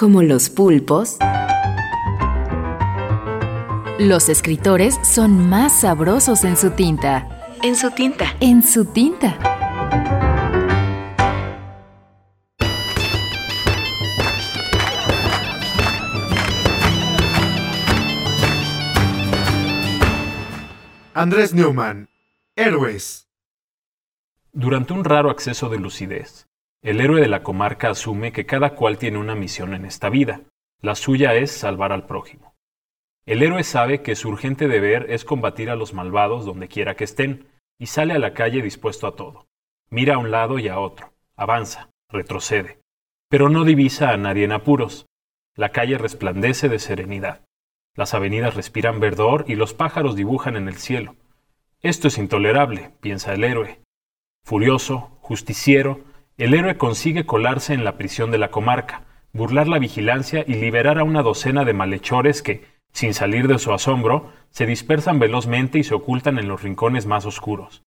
Como los pulpos, los escritores son más sabrosos en su tinta. En su tinta. En su tinta. Andrés Newman, Héroes. Durante un raro acceso de lucidez, el héroe de la comarca asume que cada cual tiene una misión en esta vida. La suya es salvar al prójimo. El héroe sabe que su urgente deber es combatir a los malvados donde quiera que estén, y sale a la calle dispuesto a todo. Mira a un lado y a otro, avanza, retrocede, pero no divisa a nadie en apuros. La calle resplandece de serenidad. Las avenidas respiran verdor y los pájaros dibujan en el cielo. Esto es intolerable, piensa el héroe. Furioso, justiciero, el héroe consigue colarse en la prisión de la comarca, burlar la vigilancia y liberar a una docena de malhechores que, sin salir de su asombro, se dispersan velozmente y se ocultan en los rincones más oscuros.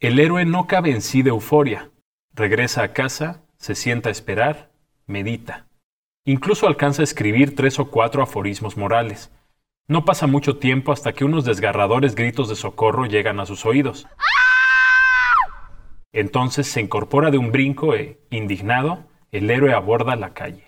El héroe no cabe en sí de euforia. Regresa a casa, se sienta a esperar, medita. Incluso alcanza a escribir tres o cuatro aforismos morales. No pasa mucho tiempo hasta que unos desgarradores gritos de socorro llegan a sus oídos. Entonces se incorpora de un brinco e, indignado, el héroe aborda la calle.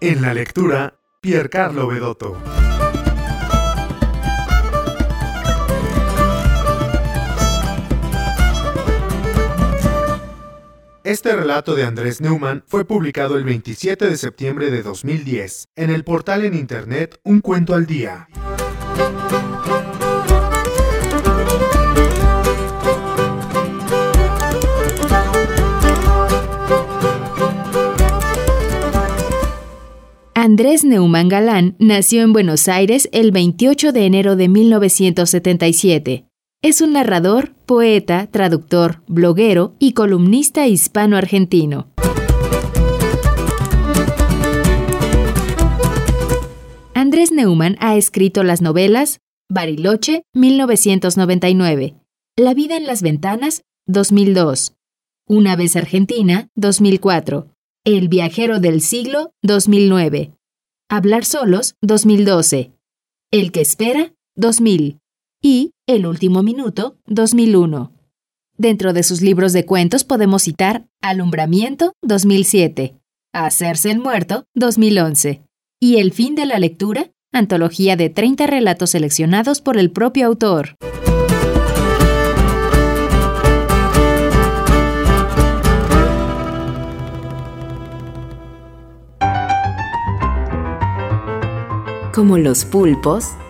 En la lectura, Piercarlo Bedotto. Este relato de Andrés Neumann fue publicado el 27 de septiembre de 2010 en el portal en internet Un Cuento al Día. Andrés Neumann Galán nació en Buenos Aires el 28 de enero de 1977. Es un narrador, poeta, traductor, bloguero y columnista hispano-argentino. Andrés Neumann ha escrito las novelas Bariloche, 1999, La vida en las ventanas, 2002, Una vez Argentina, 2004, El viajero del siglo, 2009, Hablar solos, 2012, El que espera, 2000 y El último minuto, 2001. Dentro de sus libros de cuentos podemos citar Alumbramiento, 2007, Hacerse el muerto, 2011, y El fin de la lectura, antología de 30 relatos seleccionados por el propio autor. Como los pulpos,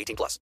18 plus.